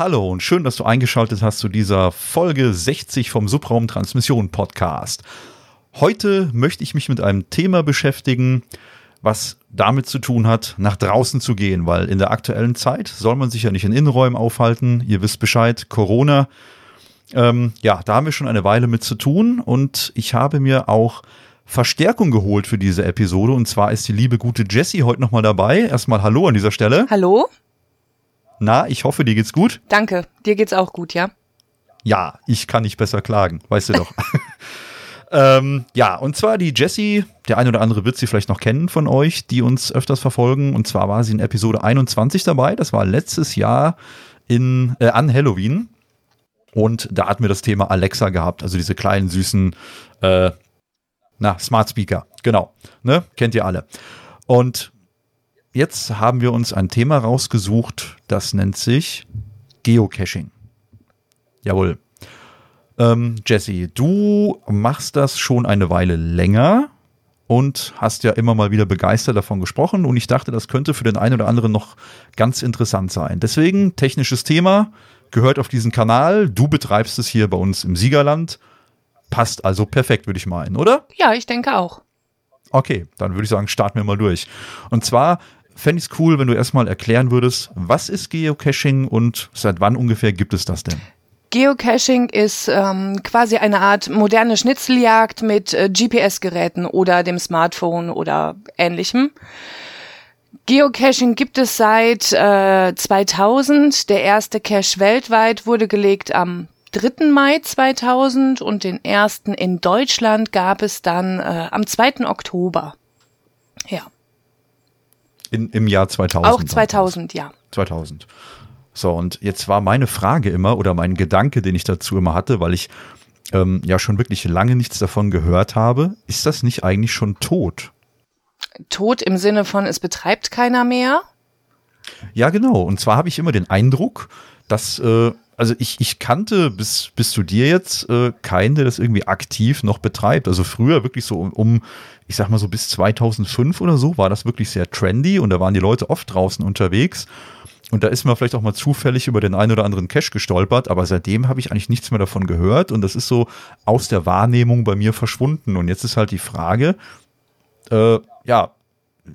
Hallo und schön, dass du eingeschaltet hast zu dieser Folge 60 vom Subraum Transmission Podcast. Heute möchte ich mich mit einem Thema beschäftigen, was damit zu tun hat, nach draußen zu gehen, weil in der aktuellen Zeit soll man sich ja nicht in Innenräumen aufhalten. Ihr wisst Bescheid, Corona. Ähm, ja, da haben wir schon eine Weile mit zu tun und ich habe mir auch Verstärkung geholt für diese Episode und zwar ist die liebe gute Jessie heute nochmal dabei. Erstmal Hallo an dieser Stelle. Hallo. Na, ich hoffe, dir geht's gut. Danke, dir geht's auch gut, ja? Ja, ich kann nicht besser klagen, weißt du doch. ähm, ja, und zwar die Jessie, der eine oder andere wird sie vielleicht noch kennen von euch, die uns öfters verfolgen. Und zwar war sie in Episode 21 dabei. Das war letztes Jahr in, äh, an Halloween. Und da hatten wir das Thema Alexa gehabt, also diese kleinen süßen, äh, na, Smart Speaker. Genau, ne, kennt ihr alle. Und jetzt haben wir uns ein Thema rausgesucht, das nennt sich Geocaching. Jawohl. Ähm, Jesse, du machst das schon eine Weile länger und hast ja immer mal wieder begeistert davon gesprochen und ich dachte, das könnte für den einen oder anderen noch ganz interessant sein. Deswegen technisches Thema gehört auf diesen Kanal. Du betreibst es hier bei uns im Siegerland. Passt also perfekt, würde ich meinen, oder? Ja, ich denke auch. Okay, dann würde ich sagen, starten wir mal durch. Und zwar fände ich es cool, wenn du erstmal erklären würdest, was ist Geocaching und seit wann ungefähr gibt es das denn? Geocaching ist ähm, quasi eine Art moderne Schnitzeljagd mit äh, GPS-Geräten oder dem Smartphone oder ähnlichem. Geocaching gibt es seit äh, 2000. Der erste Cache weltweit wurde gelegt am 3. Mai 2000 und den ersten in Deutschland gab es dann äh, am 2. Oktober. Ja. In, Im Jahr 2000. Auch 2000, ja. 2000. So, und jetzt war meine Frage immer oder mein Gedanke, den ich dazu immer hatte, weil ich ähm, ja schon wirklich lange nichts davon gehört habe, ist das nicht eigentlich schon tot? Tot im Sinne von, es betreibt keiner mehr? Ja, genau. Und zwar habe ich immer den Eindruck, dass, äh, also ich, ich kannte bis, bis zu dir jetzt äh, keinen, der das irgendwie aktiv noch betreibt. Also früher wirklich so um, um ich sag mal so bis 2005 oder so, war das wirklich sehr trendy und da waren die Leute oft draußen unterwegs. Und da ist man vielleicht auch mal zufällig über den einen oder anderen Cache gestolpert, aber seitdem habe ich eigentlich nichts mehr davon gehört und das ist so aus der Wahrnehmung bei mir verschwunden. Und jetzt ist halt die Frage, äh, ja,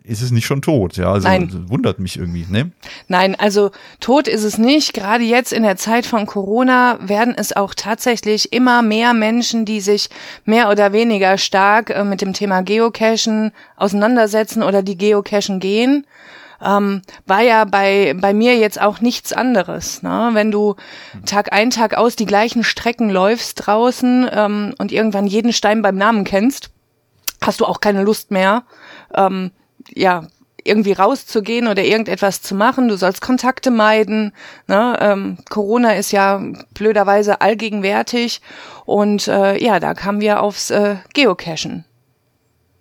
ist es nicht schon tot? Ja, also Nein. wundert mich irgendwie, ne? Nein, also tot ist es nicht. Gerade jetzt in der Zeit von Corona werden es auch tatsächlich immer mehr Menschen, die sich mehr oder weniger stark äh, mit dem Thema Geocachen auseinandersetzen oder die Geocachen gehen. Ähm, war ja bei, bei mir jetzt auch nichts anderes. Ne? Wenn du Tag ein, Tag aus die gleichen Strecken läufst draußen ähm, und irgendwann jeden Stein beim Namen kennst, hast du auch keine Lust mehr, ähm, ja, irgendwie rauszugehen oder irgendetwas zu machen. Du sollst Kontakte meiden. Ne? Ähm, Corona ist ja blöderweise allgegenwärtig. Und äh, ja, da kamen wir aufs äh, Geocachen.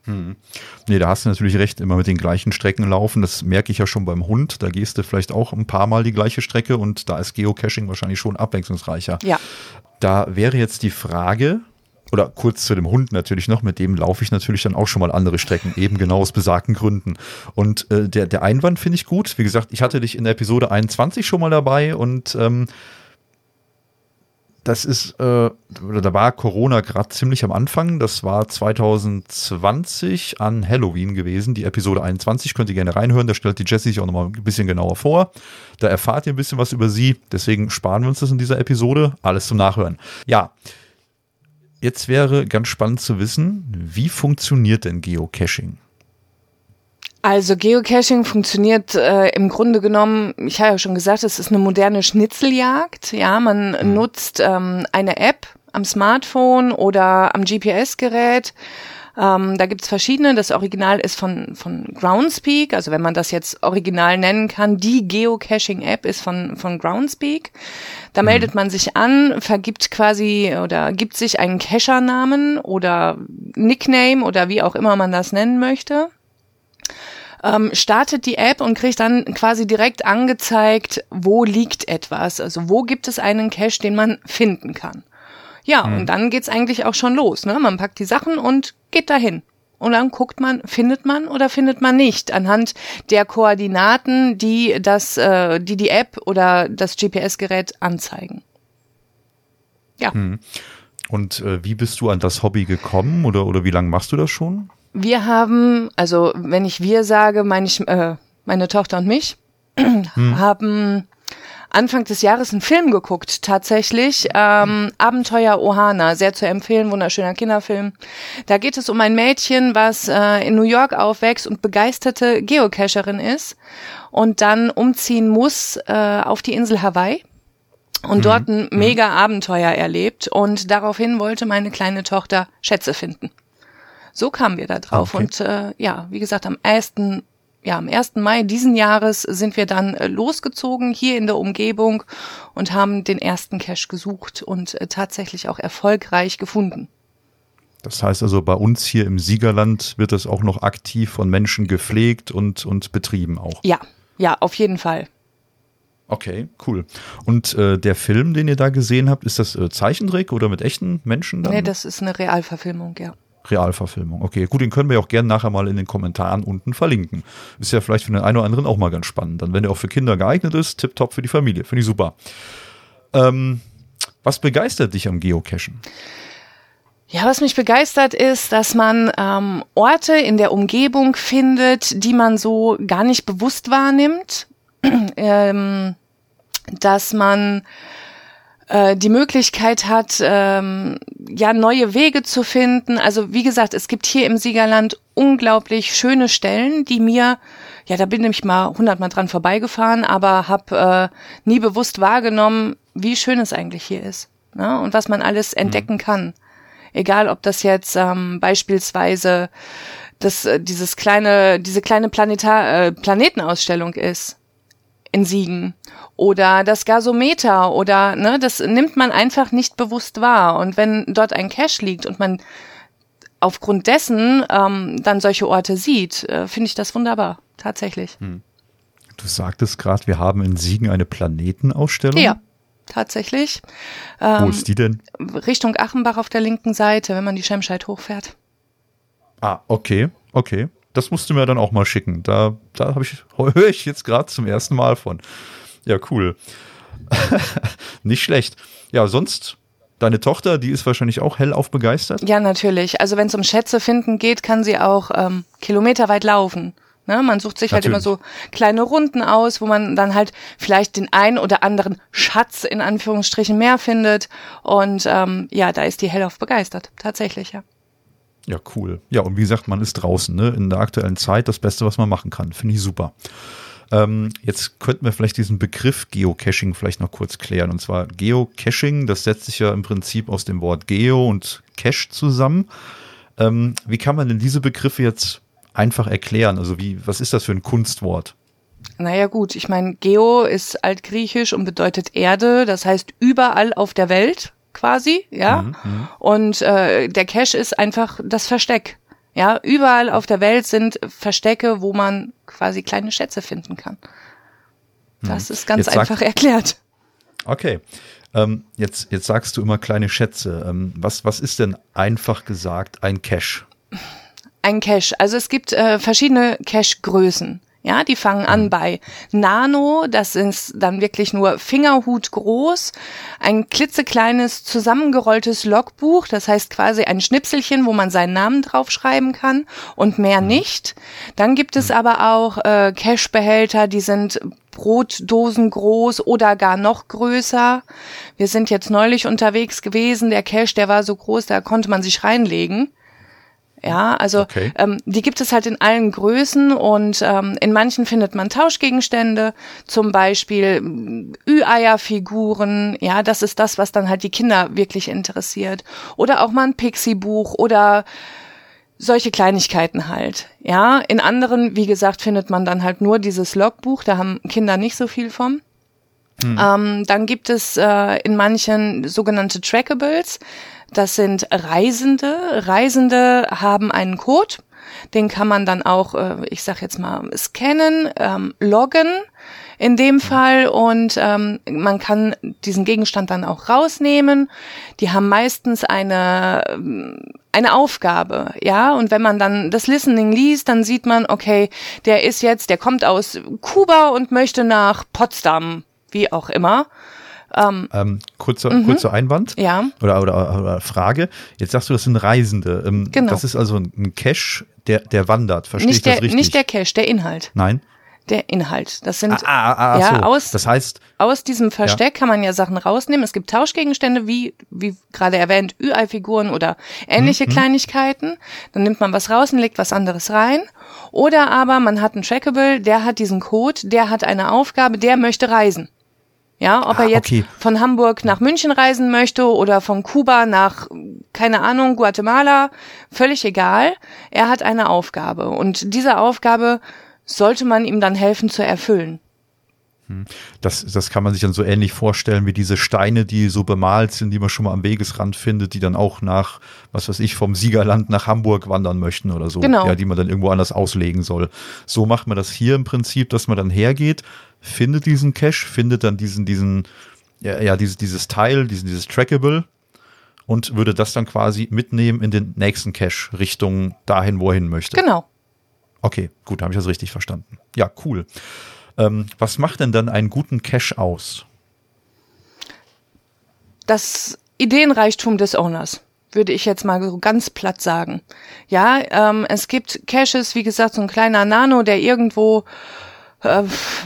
Hm. Nee, da hast du natürlich recht, immer mit den gleichen Strecken laufen. Das merke ich ja schon beim Hund. Da gehst du vielleicht auch ein paar Mal die gleiche Strecke und da ist Geocaching wahrscheinlich schon abwechslungsreicher. Ja. Da wäre jetzt die Frage, oder kurz zu dem Hund natürlich noch, mit dem laufe ich natürlich dann auch schon mal andere Strecken, eben genau aus besagten Gründen. Und äh, der, der Einwand finde ich gut. Wie gesagt, ich hatte dich in der Episode 21 schon mal dabei und ähm, das ist, äh, da war Corona gerade ziemlich am Anfang. Das war 2020 an Halloween gewesen. Die Episode 21 könnt ihr gerne reinhören. Da stellt die Jessie sich auch nochmal ein bisschen genauer vor. Da erfahrt ihr ein bisschen was über sie. Deswegen sparen wir uns das in dieser Episode. Alles zum Nachhören. Ja. Jetzt wäre ganz spannend zu wissen, wie funktioniert denn Geocaching? Also Geocaching funktioniert äh, im Grunde genommen, ich habe ja schon gesagt, es ist eine moderne Schnitzeljagd. Ja, man mhm. nutzt ähm, eine App am Smartphone oder am GPS-Gerät. Ähm, da gibt's verschiedene. Das Original ist von, von Groundspeak, also wenn man das jetzt original nennen kann. Die Geocaching-App ist von, von Groundspeak. Da mhm. meldet man sich an, vergibt quasi oder gibt sich einen Cacher-Namen oder Nickname oder wie auch immer man das nennen möchte ähm, startet die App und kriegt dann quasi direkt angezeigt, wo liegt etwas, also wo gibt es einen Cache, den man finden kann. Ja, hm. und dann geht's eigentlich auch schon los. Ne? Man packt die Sachen und geht dahin. Und dann guckt man, findet man oder findet man nicht anhand der Koordinaten, die das, äh, die die App oder das GPS-Gerät anzeigen. Ja. Hm. Und äh, wie bist du an das Hobby gekommen oder, oder wie lange machst du das schon? Wir haben, also wenn ich wir sage, meine ich äh, meine Tochter und mich, hm. haben Anfang des Jahres einen Film geguckt, tatsächlich. Ähm, Abenteuer Ohana, sehr zu empfehlen, wunderschöner Kinderfilm. Da geht es um ein Mädchen, was äh, in New York aufwächst und begeisterte Geocacherin ist und dann umziehen muss äh, auf die Insel Hawaii und mhm. dort ein mhm. mega Abenteuer erlebt und daraufhin wollte meine kleine Tochter Schätze finden. So kamen wir da drauf okay. und äh, ja, wie gesagt, am 1 ja, am 1. Mai diesen Jahres sind wir dann äh, losgezogen hier in der Umgebung und haben den ersten Cache gesucht und äh, tatsächlich auch erfolgreich gefunden. Das heißt also, bei uns hier im Siegerland wird das auch noch aktiv von Menschen gepflegt und, und betrieben auch. Ja, ja, auf jeden Fall. Okay, cool. Und äh, der Film, den ihr da gesehen habt, ist das äh, Zeichentrick oder mit echten Menschen? Dann? Nee, das ist eine Realverfilmung, ja. Realverfilmung. Okay, gut, den können wir auch gerne nachher mal in den Kommentaren unten verlinken. Ist ja vielleicht für den einen oder anderen auch mal ganz spannend. Dann, wenn der auch für Kinder geeignet ist, tipptopp für die Familie. Finde ich super. Ähm, was begeistert dich am Geocachen? Ja, was mich begeistert ist, dass man ähm, Orte in der Umgebung findet, die man so gar nicht bewusst wahrnimmt. ähm, dass man äh, die Möglichkeit hat, ähm, ja, neue Wege zu finden. Also wie gesagt, es gibt hier im Siegerland unglaublich schöne Stellen, die mir, ja, da bin ich mal hundertmal dran vorbeigefahren, aber habe äh, nie bewusst wahrgenommen, wie schön es eigentlich hier ist ne? und was man alles mhm. entdecken mhm. kann. Egal, ob das jetzt ähm, beispielsweise das, äh, dieses kleine, diese kleine Planetar äh, Planetenausstellung ist in Siegen oder das Gasometer oder ne, das nimmt man einfach nicht bewusst wahr. Und wenn dort ein Cache liegt und man aufgrund dessen ähm, dann solche Orte sieht, äh, finde ich das wunderbar, tatsächlich. Hm. Du sagtest gerade, wir haben in Siegen eine Planetenausstellung. Ja, tatsächlich. Ähm, Wo ist die denn? Richtung Achenbach auf der linken Seite, wenn man die Schemscheid hochfährt. Ah, okay, okay. Das musst du mir dann auch mal schicken. Da, da habe ich, höre ich jetzt gerade zum ersten Mal von. Ja, cool. Nicht schlecht. Ja, sonst Deine Tochter, die ist wahrscheinlich auch hellauf begeistert? Ja, natürlich. Also wenn es um Schätze finden geht, kann sie auch ähm, kilometerweit laufen. Ne? Man sucht sich natürlich. halt immer so kleine Runden aus, wo man dann halt vielleicht den ein oder anderen Schatz in Anführungsstrichen mehr findet. Und ähm, ja, da ist die hellauf begeistert. Tatsächlich, ja. Ja, cool. Ja, und wie gesagt, man ist draußen, ne? In der aktuellen Zeit das Beste, was man machen kann. Finde ich super. Ähm, jetzt könnten wir vielleicht diesen Begriff Geocaching vielleicht noch kurz klären. Und zwar Geocaching, das setzt sich ja im Prinzip aus dem Wort Geo und Cache zusammen. Ähm, wie kann man denn diese Begriffe jetzt einfach erklären? Also wie, was ist das für ein Kunstwort? Naja gut, ich meine, Geo ist altgriechisch und bedeutet Erde, das heißt überall auf der Welt quasi, ja. Mhm, mhm. und äh, der Cache ist einfach das Versteck. Ja, überall auf der Welt sind Verstecke, wo man quasi kleine Schätze finden kann. Das mhm. ist ganz jetzt einfach erklärt. Okay. Ähm, jetzt, jetzt sagst du immer kleine Schätze. Ähm, was, was ist denn einfach gesagt ein Cache? Ein Cache. Also es gibt äh, verschiedene Cache-Größen. Ja, die fangen an mhm. bei Nano, das ist dann wirklich nur Fingerhut groß, ein klitzekleines zusammengerolltes Logbuch, das heißt quasi ein Schnipselchen, wo man seinen Namen draufschreiben kann und mehr mhm. nicht. Dann gibt es mhm. aber auch äh, Cashbehälter, die sind Brotdosen groß oder gar noch größer. Wir sind jetzt neulich unterwegs gewesen, der Cash, der war so groß, da konnte man sich reinlegen. Ja, also okay. ähm, die gibt es halt in allen Größen und ähm, in manchen findet man Tauschgegenstände, zum Beispiel mm, Ü-Eier-Figuren. Ja, das ist das, was dann halt die Kinder wirklich interessiert. Oder auch mal ein Pixie-Buch oder solche Kleinigkeiten halt. Ja, in anderen, wie gesagt, findet man dann halt nur dieses Logbuch. Da haben Kinder nicht so viel vom. Hm. Ähm, dann gibt es äh, in manchen sogenannte Trackables. Das sind Reisende. Reisende haben einen Code Den kann man dann auch, äh, ich sag jetzt mal, scannen, ähm, loggen in dem Fall und ähm, man kann diesen Gegenstand dann auch rausnehmen. Die haben meistens eine ähm, eine Aufgabe, ja, und wenn man dann das Listening liest, dann sieht man, okay, der ist jetzt, der kommt aus Kuba und möchte nach Potsdam, wie auch immer. Ähm, ähm, kurzer, mhm. kurzer Einwand ja. oder, oder, oder Frage. Jetzt sagst du, das sind Reisende. Ähm, genau. Das ist also ein Cache, der, der wandert. Verstehe nicht ich das der, richtig? Nicht der Cache, der Inhalt. Nein der Inhalt. Das sind ah, ah, ah, ja so. aus das heißt aus diesem Versteck ja. kann man ja Sachen rausnehmen. Es gibt Tauschgegenstände wie wie gerade erwähnt Ü-Ei-Figuren oder ähnliche mhm. Kleinigkeiten. Dann nimmt man was raus und legt was anderes rein. Oder aber man hat einen Trackable, der hat diesen Code, der hat eine Aufgabe, der möchte reisen. Ja, ob ah, er jetzt okay. von Hamburg nach München reisen möchte oder von Kuba nach, keine Ahnung, Guatemala, völlig egal. Er hat eine Aufgabe und diese Aufgabe sollte man ihm dann helfen zu erfüllen. Hm. Das, das kann man sich dann so ähnlich vorstellen wie diese Steine, die so bemalt sind, die man schon mal am Wegesrand findet, die dann auch nach, was weiß ich, vom Siegerland nach Hamburg wandern möchten oder so. Genau. Ja, die man dann irgendwo anders auslegen soll. So macht man das hier im Prinzip, dass man dann hergeht, findet diesen Cache, findet dann diesen, diesen, ja, ja dieses, dieses Teil, diesen, dieses Trackable und würde das dann quasi mitnehmen in den nächsten Cache Richtung dahin, wo er hin möchte. Genau. Okay, gut, habe ich das richtig verstanden. Ja, cool. Ähm, was macht denn dann einen guten Cache aus? Das Ideenreichtum des Owners würde ich jetzt mal so ganz platt sagen. Ja, ähm, es gibt Caches, wie gesagt, so ein kleiner Nano, der irgendwo äh,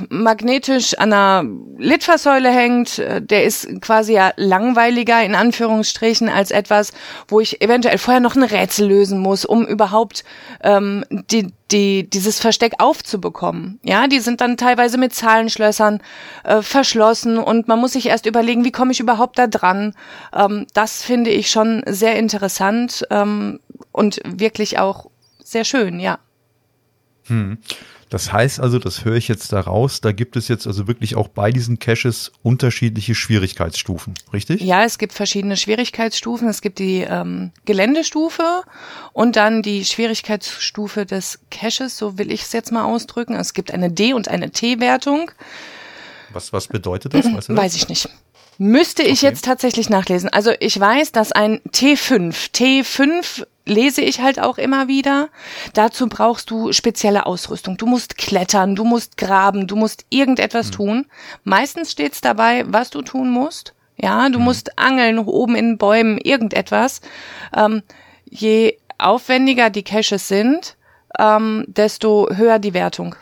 magnetisch an einer Litfaßsäule hängt, äh, der ist quasi ja langweiliger in Anführungsstrichen als etwas, wo ich eventuell vorher noch ein Rätsel lösen muss, um überhaupt ähm, die, die, dieses Versteck aufzubekommen. Ja, die sind dann teilweise mit Zahlenschlössern äh, verschlossen und man muss sich erst überlegen, wie komme ich überhaupt da dran. Ähm, das finde ich schon sehr interessant ähm, und wirklich auch sehr schön, ja. Hm. Das heißt also, das höre ich jetzt daraus, da gibt es jetzt also wirklich auch bei diesen Caches unterschiedliche Schwierigkeitsstufen, richtig? Ja, es gibt verschiedene Schwierigkeitsstufen. Es gibt die ähm, Geländestufe und dann die Schwierigkeitsstufe des Caches, so will ich es jetzt mal ausdrücken. Es gibt eine D- und eine T-Wertung. Was, was bedeutet das? Weißt du das? Weiß ich nicht. Müsste ich okay. jetzt tatsächlich nachlesen. Also ich weiß, dass ein T5, T5 lese ich halt auch immer wieder. Dazu brauchst du spezielle Ausrüstung. Du musst klettern, du musst graben, du musst irgendetwas mhm. tun. Meistens steht's dabei, was du tun musst. Ja, du mhm. musst angeln oben in Bäumen, irgendetwas. Ähm, je aufwendiger die Caches sind, ähm, desto höher die Wertung.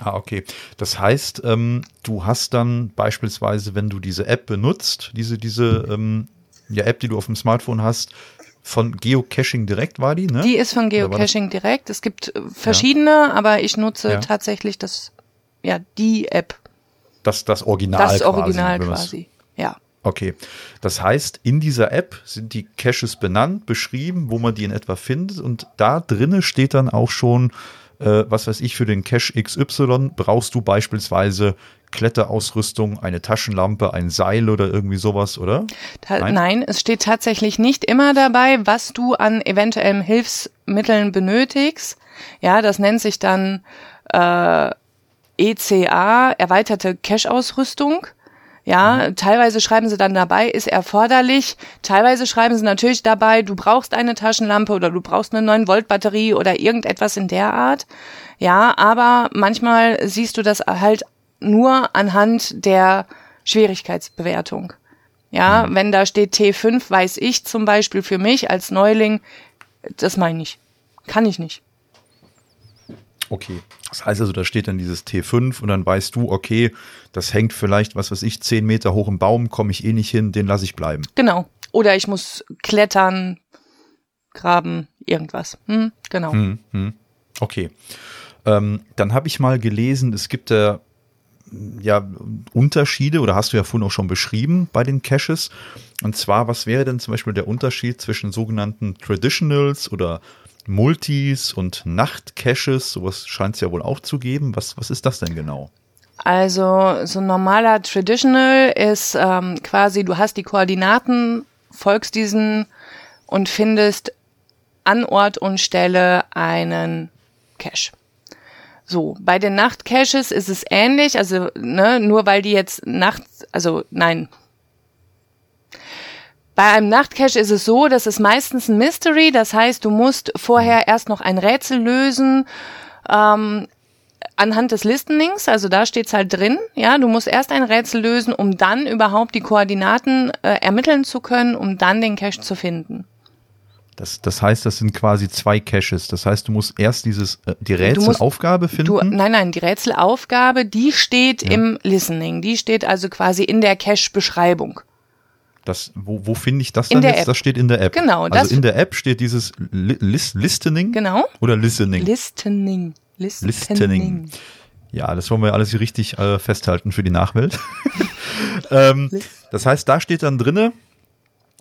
Ah, okay. Das heißt, ähm, du hast dann beispielsweise, wenn du diese App benutzt, diese, diese ähm, ja, App, die du auf dem Smartphone hast, von Geocaching direkt war die, ne? Die ist von Geocaching direkt. Es gibt äh, verschiedene, ja. aber ich nutze ja. tatsächlich das, ja, die App. Das, das Original Das Original quasi, quasi. ja. Okay. Das heißt, in dieser App sind die Caches benannt, beschrieben, wo man die in etwa findet und da drinnen steht dann auch schon äh, was weiß ich, für den Cache XY brauchst du beispielsweise Kletterausrüstung, eine Taschenlampe, ein Seil oder irgendwie sowas, oder? Ta nein? nein? es steht tatsächlich nicht immer dabei, was du an eventuellen Hilfsmitteln benötigst. Ja, das nennt sich dann äh, ECA, erweiterte Cache-Ausrüstung. Ja, mhm. teilweise schreiben sie dann dabei, ist erforderlich. Teilweise schreiben sie natürlich dabei, du brauchst eine Taschenlampe oder du brauchst eine 9 Volt Batterie oder irgendetwas in der Art. Ja, aber manchmal siehst du das halt nur anhand der Schwierigkeitsbewertung. Ja, mhm. wenn da steht T5, weiß ich zum Beispiel für mich als Neuling, das meine ich. Kann ich nicht. Okay. Das heißt also, da steht dann dieses T5 und dann weißt du, okay, das hängt vielleicht, was weiß ich, zehn Meter hoch im Baum, komme ich eh nicht hin, den lasse ich bleiben. Genau. Oder ich muss klettern, graben, irgendwas. Hm, genau. Hm, hm. Okay. Ähm, dann habe ich mal gelesen, es gibt da ja Unterschiede, oder hast du ja vorhin auch schon beschrieben bei den Caches. Und zwar, was wäre denn zum Beispiel der Unterschied zwischen sogenannten Traditionals oder Multis und Nachtcaches, sowas scheint es ja wohl auch zu geben. Was, was ist das denn genau? Also so ein normaler Traditional ist ähm, quasi, du hast die Koordinaten, folgst diesen und findest an Ort und Stelle einen Cache. So, bei den Nachtcaches ist es ähnlich, also ne, nur weil die jetzt nachts, also nein. Bei einem Nachtcache ist es so, dass es meistens ein Mystery, das heißt, du musst vorher erst noch ein Rätsel lösen. Ähm, anhand des Listenings, also da steht's halt drin, ja, du musst erst ein Rätsel lösen, um dann überhaupt die Koordinaten äh, ermitteln zu können, um dann den Cache zu finden. Das, das heißt, das sind quasi zwei Caches. Das heißt, du musst erst dieses äh, die Rätselaufgabe finden. Du, nein, nein, die Rätselaufgabe, die steht ja. im Listening. Die steht also quasi in der Cache-Beschreibung. Das, wo, wo finde ich das dann jetzt? App. Das steht in der App. Genau. Also in der App steht dieses List, Listening. Genau. Oder Listening. Listening. Listening. Listening. Ja, das wollen wir alles hier richtig äh, festhalten für die Nachwelt. ähm, das heißt, da steht dann drinne,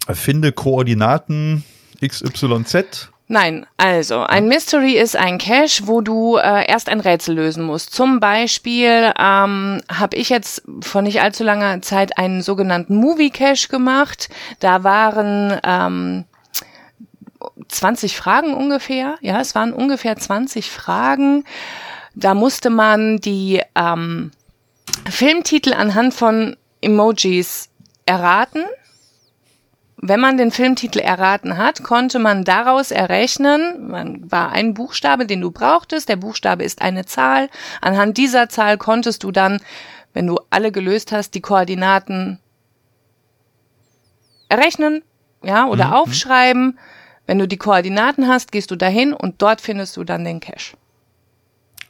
finde Koordinaten XYZ. Nein, also ein Mystery ist ein Cache, wo du äh, erst ein Rätsel lösen musst. Zum Beispiel ähm, habe ich jetzt vor nicht allzu langer Zeit einen sogenannten Movie Cache gemacht. Da waren ähm, 20 Fragen ungefähr. Ja, es waren ungefähr 20 Fragen. Da musste man die ähm, Filmtitel anhand von Emojis erraten. Wenn man den Filmtitel erraten hat, konnte man daraus errechnen, man war ein Buchstabe, den du brauchtest, der Buchstabe ist eine Zahl. Anhand dieser Zahl konntest du dann, wenn du alle gelöst hast, die Koordinaten errechnen, ja, oder mhm. aufschreiben. Wenn du die Koordinaten hast, gehst du dahin und dort findest du dann den Cache.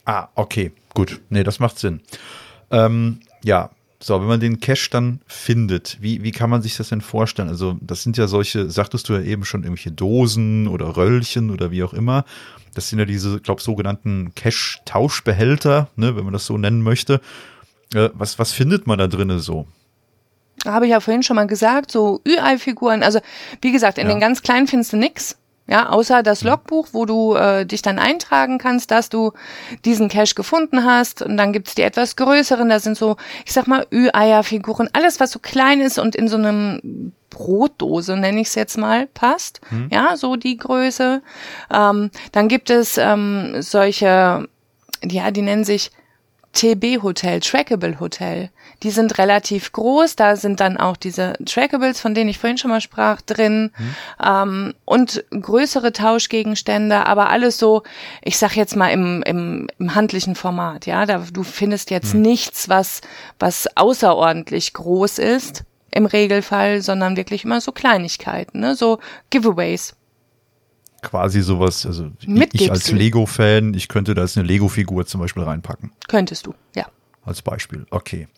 Ah, okay, gut. Nee, das macht Sinn. Ähm, ja, so, wenn man den Cache dann findet, wie, wie kann man sich das denn vorstellen? Also, das sind ja solche, sagtest du ja eben schon, irgendwelche Dosen oder Röllchen oder wie auch immer. Das sind ja diese, glaube sogenannten Cache-Tauschbehälter, ne, wenn man das so nennen möchte. Äh, was, was findet man da drinnen so? Habe ich ja vorhin schon mal gesagt, so Ü-Ei-Figuren. Also, wie gesagt, in ja. den ganz kleinen findest du nix. Ja, außer das Logbuch, wo du äh, dich dann eintragen kannst, dass du diesen Cache gefunden hast. Und dann gibt's die etwas größeren, da sind so, ich sag mal, Ü-Eier-Figuren, alles, was so klein ist und in so einem Brotdose, nenne ich es jetzt mal, passt. Hm. Ja, so die Größe. Ähm, dann gibt es ähm, solche, ja, die nennen sich TB Hotel, Trackable Hotel. Die sind relativ groß, da sind dann auch diese Trackables, von denen ich vorhin schon mal sprach, drin mhm. ähm, und größere Tauschgegenstände, aber alles so, ich sag jetzt mal im, im, im handlichen Format, ja, da, du findest jetzt mhm. nichts, was, was außerordentlich groß ist im Regelfall, sondern wirklich immer so Kleinigkeiten, ne? so Giveaways quasi sowas, also Mit ich als Lego-Fan, ich könnte da jetzt eine Lego-Figur zum Beispiel reinpacken. Könntest du, ja. Als Beispiel, okay.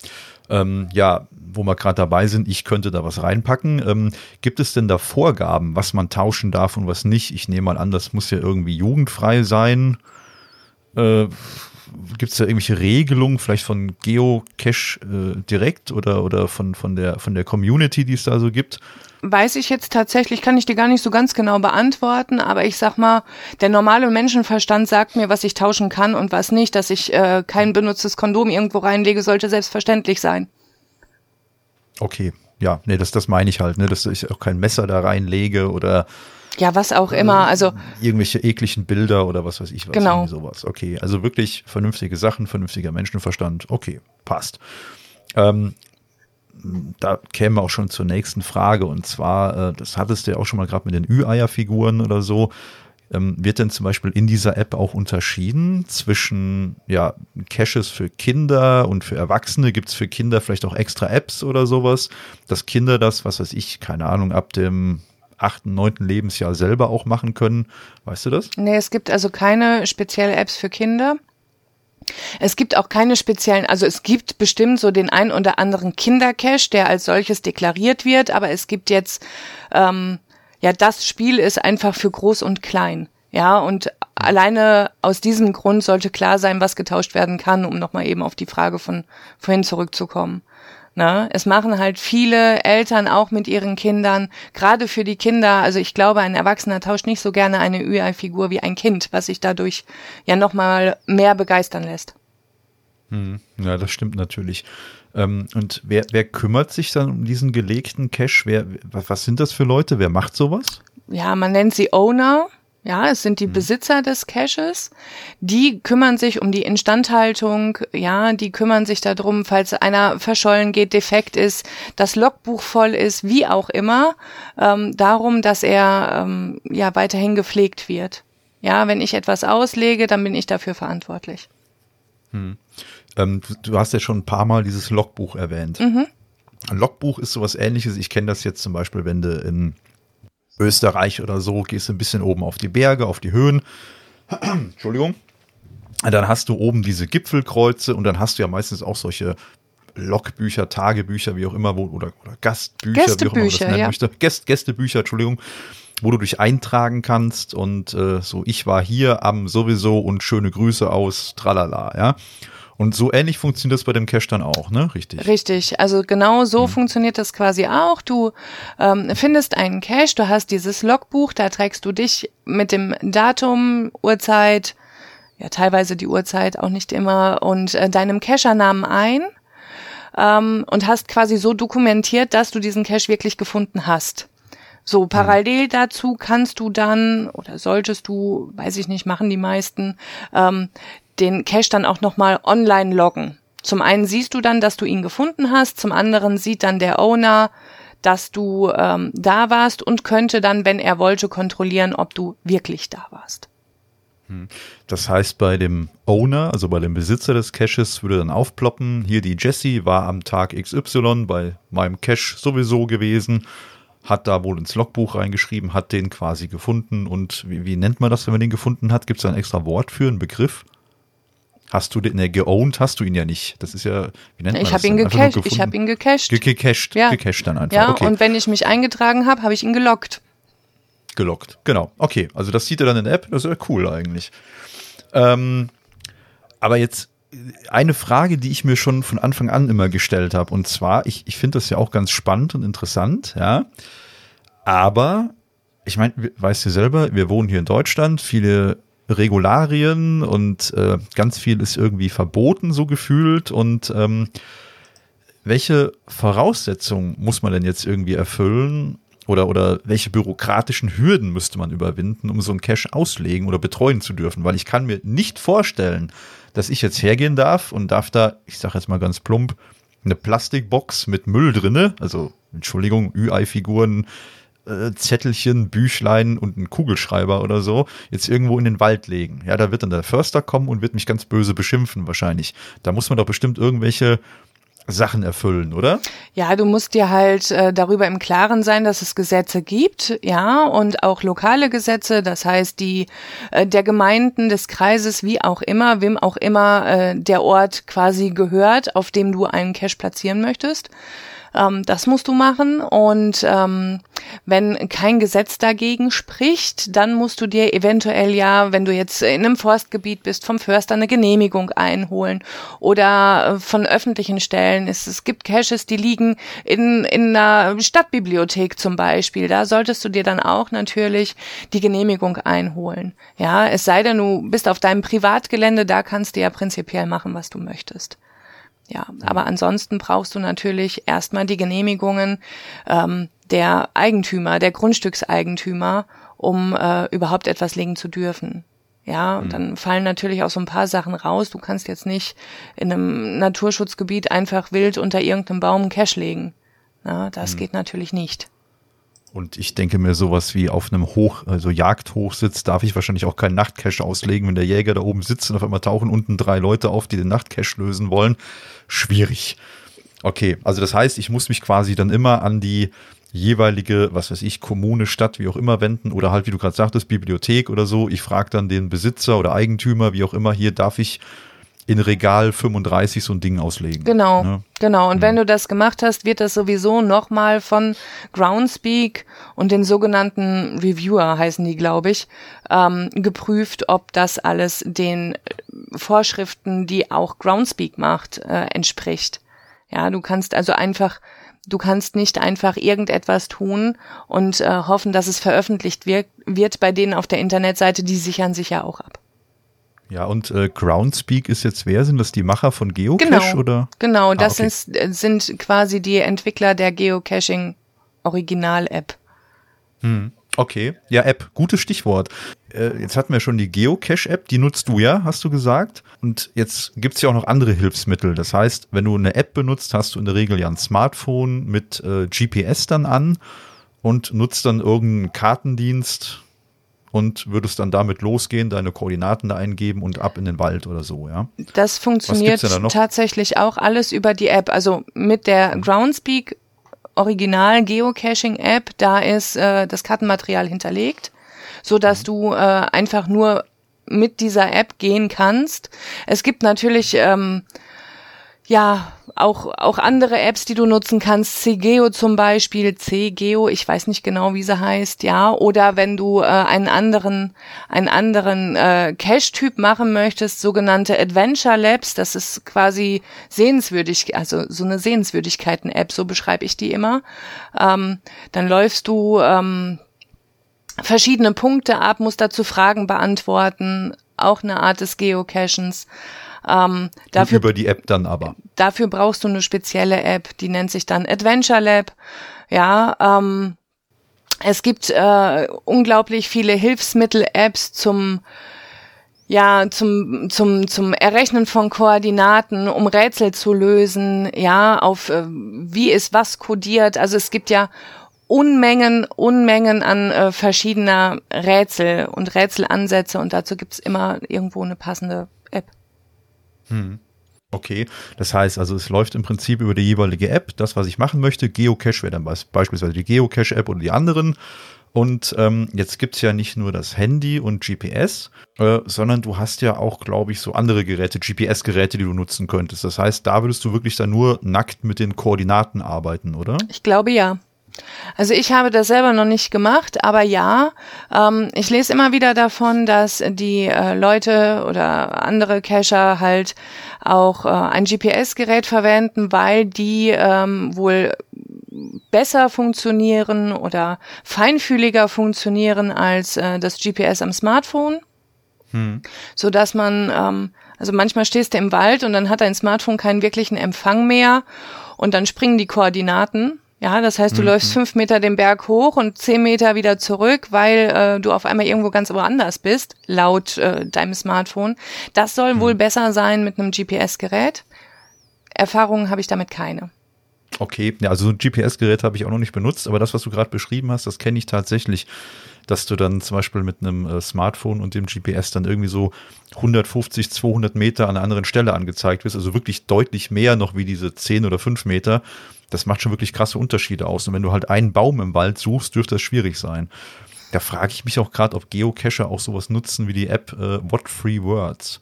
Ähm, ja, wo wir gerade dabei sind, ich könnte da was reinpacken. Ähm, gibt es denn da Vorgaben, was man tauschen darf und was nicht? Ich nehme mal an, das muss ja irgendwie jugendfrei sein. Äh, Gibt es da irgendwelche Regelungen, vielleicht von Geocache äh, direkt oder, oder von, von, der, von der Community, die es da so gibt? weiß ich jetzt tatsächlich, kann ich dir gar nicht so ganz genau beantworten, aber ich sag mal, der normale Menschenverstand sagt mir, was ich tauschen kann und was nicht, dass ich äh, kein benutztes Kondom irgendwo reinlege, sollte selbstverständlich sein. Okay, ja, nee, das, das meine ich halt, ne, dass ich auch kein Messer da reinlege oder ja, was auch immer, also irgendwelche ekligen Bilder oder was weiß ich was, genau. sowas. Okay, also wirklich vernünftige Sachen, vernünftiger Menschenverstand. Okay, passt. Ähm, da kämen wir auch schon zur nächsten Frage. Und zwar, äh, das hattest du ja auch schon mal gerade mit den Ü-Eier-Figuren oder so. Ähm, wird denn zum Beispiel in dieser App auch unterschieden zwischen ja, Caches für Kinder und für Erwachsene? Gibt es für Kinder vielleicht auch extra Apps oder sowas, dass Kinder das, was weiß ich, keine Ahnung, ab dem achten, neunten Lebensjahr selber auch machen können? Weißt du das? Nee, es gibt also keine spezielle Apps für Kinder. Es gibt auch keine speziellen, also es gibt bestimmt so den ein oder anderen Kindercache, der als solches deklariert wird, aber es gibt jetzt, ähm, ja, das Spiel ist einfach für groß und klein. Ja, und alleine aus diesem Grund sollte klar sein, was getauscht werden kann, um nochmal eben auf die Frage von vorhin zurückzukommen. Ne? Es machen halt viele Eltern auch mit ihren Kindern, gerade für die Kinder, also ich glaube, ein Erwachsener tauscht nicht so gerne eine UI-Figur wie ein Kind, was sich dadurch ja nochmal mehr begeistern lässt. Hm, ja, das stimmt natürlich. Ähm, und wer, wer kümmert sich dann um diesen gelegten Cache? Wer, was sind das für Leute? Wer macht sowas? Ja, man nennt sie Owner. Ja, es sind die mhm. Besitzer des Caches. Die kümmern sich um die Instandhaltung. Ja, die kümmern sich darum, falls einer verschollen geht, defekt ist, das Logbuch voll ist, wie auch immer, ähm, darum, dass er ähm, ja weiterhin gepflegt wird. Ja, wenn ich etwas auslege, dann bin ich dafür verantwortlich. Hm. Ähm, du, du, hast ja schon ein paar Mal dieses Logbuch erwähnt. Mhm. Ein Logbuch ist sowas ähnliches. Ich kenne das jetzt zum Beispiel, wenn du in Österreich oder so, gehst du ein bisschen oben auf die Berge, auf die Höhen. Entschuldigung. Dann hast du oben diese Gipfelkreuze und dann hast du ja meistens auch solche Logbücher, Tagebücher, wie auch immer, wo, oder, oder Gastbücher, Gästebücher, wie auch immer man das nennen ja. möchte. Gäst, Gästebücher, Entschuldigung, wo du dich eintragen kannst und äh, so, ich war hier am sowieso und schöne Grüße aus, tralala, ja. Und so ähnlich funktioniert das bei dem Cache dann auch, ne? Richtig. Richtig. Also genau so hm. funktioniert das quasi auch. Du ähm, findest einen Cache, du hast dieses Logbuch, da trägst du dich mit dem Datum, Uhrzeit, ja teilweise die Uhrzeit, auch nicht immer, und äh, deinem Cachernamen ein ähm, und hast quasi so dokumentiert, dass du diesen Cache wirklich gefunden hast. So, hm. parallel dazu kannst du dann oder solltest du, weiß ich nicht, machen die meisten, ähm, den Cache dann auch nochmal online loggen. Zum einen siehst du dann, dass du ihn gefunden hast, zum anderen sieht dann der Owner, dass du ähm, da warst und könnte dann, wenn er wollte, kontrollieren, ob du wirklich da warst. Hm. Das heißt, bei dem Owner, also bei dem Besitzer des Caches, würde dann aufploppen, hier die Jessie war am Tag XY bei meinem Cache sowieso gewesen, hat da wohl ins Logbuch reingeschrieben, hat den quasi gefunden und wie, wie nennt man das, wenn man den gefunden hat? Gibt es da ein extra Wort für, einen Begriff? Hast du den, ne, geowned hast du ihn ja nicht. Das ist ja, wie nennt man ich das? Hab ihn gecached, ich habe ihn gecached. Ge gecached, ja. gecached dann einfach. Ja, okay. und wenn ich mich eingetragen habe, habe ich ihn gelockt. Gelockt, genau. Okay, also das sieht er dann in der App, das ist ja cool eigentlich. Ähm, aber jetzt eine Frage, die ich mir schon von Anfang an immer gestellt habe, und zwar, ich, ich finde das ja auch ganz spannend und interessant, ja. Aber, ich meine, weißt du selber, wir wohnen hier in Deutschland, viele Regularien und äh, ganz viel ist irgendwie verboten, so gefühlt. Und ähm, welche Voraussetzungen muss man denn jetzt irgendwie erfüllen? Oder, oder welche bürokratischen Hürden müsste man überwinden, um so ein Cache auslegen oder betreuen zu dürfen? Weil ich kann mir nicht vorstellen, dass ich jetzt hergehen darf und darf da, ich sage jetzt mal ganz plump, eine Plastikbox mit Müll drinne, also Entschuldigung, Ü-Ei-Figuren, äh, Zettelchen, Büchlein und einen Kugelschreiber oder so jetzt irgendwo in den Wald legen. Ja, da wird dann der Förster kommen und wird mich ganz böse beschimpfen wahrscheinlich. Da muss man doch bestimmt irgendwelche Sachen erfüllen, oder? Ja, du musst dir halt äh, darüber im Klaren sein, dass es Gesetze gibt, ja, und auch lokale Gesetze, das heißt die äh, der Gemeinden, des Kreises, wie auch immer, wem auch immer äh, der Ort quasi gehört, auf dem du einen Cache platzieren möchtest. Ähm, das musst du machen. Und ähm, wenn kein Gesetz dagegen spricht, dann musst du dir eventuell ja, wenn du jetzt in einem Forstgebiet bist, vom Förster eine Genehmigung einholen oder äh, von öffentlichen Stellen. Es, es gibt Caches, die liegen in, in einer Stadtbibliothek zum Beispiel. Da solltest du dir dann auch natürlich die Genehmigung einholen. Ja, es sei denn, du bist auf deinem Privatgelände, da kannst du ja prinzipiell machen, was du möchtest. Ja, aber ansonsten brauchst du natürlich erstmal die Genehmigungen ähm, der Eigentümer, der Grundstückseigentümer, um äh, überhaupt etwas legen zu dürfen. Ja, mhm. dann fallen natürlich auch so ein paar Sachen raus. Du kannst jetzt nicht in einem Naturschutzgebiet einfach wild unter irgendeinem Baum einen Cash legen. Na, das mhm. geht natürlich nicht. Und ich denke mir, sowas wie auf einem Hoch, also Jagdhochsitz, darf ich wahrscheinlich auch keinen Nachtcache auslegen, wenn der Jäger da oben sitzt und auf einmal tauchen unten drei Leute auf, die den Nachtcache lösen wollen. Schwierig. Okay, also das heißt, ich muss mich quasi dann immer an die jeweilige, was weiß ich, Kommune, Stadt, wie auch immer wenden oder halt, wie du gerade sagtest, Bibliothek oder so. Ich frage dann den Besitzer oder Eigentümer, wie auch immer, hier darf ich in Regal 35 so ein Ding auslegen. Genau, ne? genau. Und mhm. wenn du das gemacht hast, wird das sowieso nochmal von Groundspeak und den sogenannten Reviewer heißen die, glaube ich, ähm, geprüft, ob das alles den Vorschriften, die auch Groundspeak macht, äh, entspricht. Ja, du kannst also einfach Du kannst nicht einfach irgendetwas tun und äh, hoffen, dass es veröffentlicht wird, wird bei denen auf der Internetseite, die sichern sich ja auch ab. Ja, und äh, Groundspeak ist jetzt wer? Sind das die Macher von Geocache genau, oder? Genau, ah, das okay. ist, äh, sind quasi die Entwickler der Geocaching Original-App. Hm. Okay, ja, App, gutes Stichwort. Äh, jetzt hatten wir schon die Geocache-App, die nutzt du ja, hast du gesagt. Und jetzt gibt's ja auch noch andere Hilfsmittel. Das heißt, wenn du eine App benutzt, hast du in der Regel ja ein Smartphone mit äh, GPS dann an und nutzt dann irgendeinen Kartendienst und würdest dann damit losgehen, deine Koordinaten da eingeben und ab in den Wald oder so, ja? Das funktioniert da tatsächlich auch alles über die App. Also mit der Groundspeak Original Geocaching App, da ist äh, das Kartenmaterial hinterlegt, so dass mhm. du äh, einfach nur mit dieser App gehen kannst. Es gibt natürlich ähm, ja, auch, auch andere Apps, die du nutzen kannst, CGeo zum Beispiel, CGeo, ich weiß nicht genau, wie sie heißt, ja, oder wenn du äh, einen anderen, einen anderen äh, Cache-Typ machen möchtest, sogenannte Adventure Labs, das ist quasi sehenswürdig, also so eine Sehenswürdigkeiten-App, so beschreibe ich die immer. Ähm, dann läufst du ähm, verschiedene Punkte ab, musst dazu Fragen beantworten, auch eine Art des Geocachens. Ähm, dafür, über die App dann aber. Dafür brauchst du eine spezielle App, die nennt sich dann Adventure Lab. Ja, ähm, es gibt äh, unglaublich viele Hilfsmittel-Apps zum ja, zum, zum, zum Errechnen von Koordinaten, um Rätsel zu lösen, ja, auf äh, wie ist was kodiert. Also es gibt ja Unmengen, Unmengen an äh, verschiedener Rätsel und Rätselansätze und dazu gibt's immer irgendwo eine passende. Hm. Okay, das heißt also, es läuft im Prinzip über die jeweilige App. Das, was ich machen möchte, Geocache wäre dann beispielsweise die Geocache-App oder die anderen. Und ähm, jetzt gibt's ja nicht nur das Handy und GPS, äh, sondern du hast ja auch, glaube ich, so andere Geräte, GPS-Geräte, die du nutzen könntest. Das heißt, da würdest du wirklich dann nur nackt mit den Koordinaten arbeiten, oder? Ich glaube ja. Also ich habe das selber noch nicht gemacht, aber ja, ähm, ich lese immer wieder davon, dass die äh, Leute oder andere Cacher halt auch äh, ein GPS-Gerät verwenden, weil die ähm, wohl besser funktionieren oder feinfühliger funktionieren als äh, das GPS am Smartphone. Hm. So dass man, ähm, also manchmal stehst du im Wald und dann hat dein Smartphone keinen wirklichen Empfang mehr und dann springen die Koordinaten ja, das heißt, du mhm. läufst fünf Meter den Berg hoch und zehn Meter wieder zurück, weil äh, du auf einmal irgendwo ganz woanders bist, laut äh, deinem Smartphone. Das soll mhm. wohl besser sein mit einem GPS-Gerät. Erfahrungen habe ich damit keine. Okay, ja, also so ein GPS-Gerät habe ich auch noch nicht benutzt, aber das, was du gerade beschrieben hast, das kenne ich tatsächlich, dass du dann zum Beispiel mit einem äh, Smartphone und dem GPS dann irgendwie so 150, 200 Meter an einer anderen Stelle angezeigt wirst, also wirklich deutlich mehr noch wie diese 10 oder 5 Meter das macht schon wirklich krasse Unterschiede aus. Und wenn du halt einen Baum im Wald suchst, dürfte das schwierig sein. Da frage ich mich auch gerade, ob Geocacher auch sowas nutzen wie die App äh, What Free Words.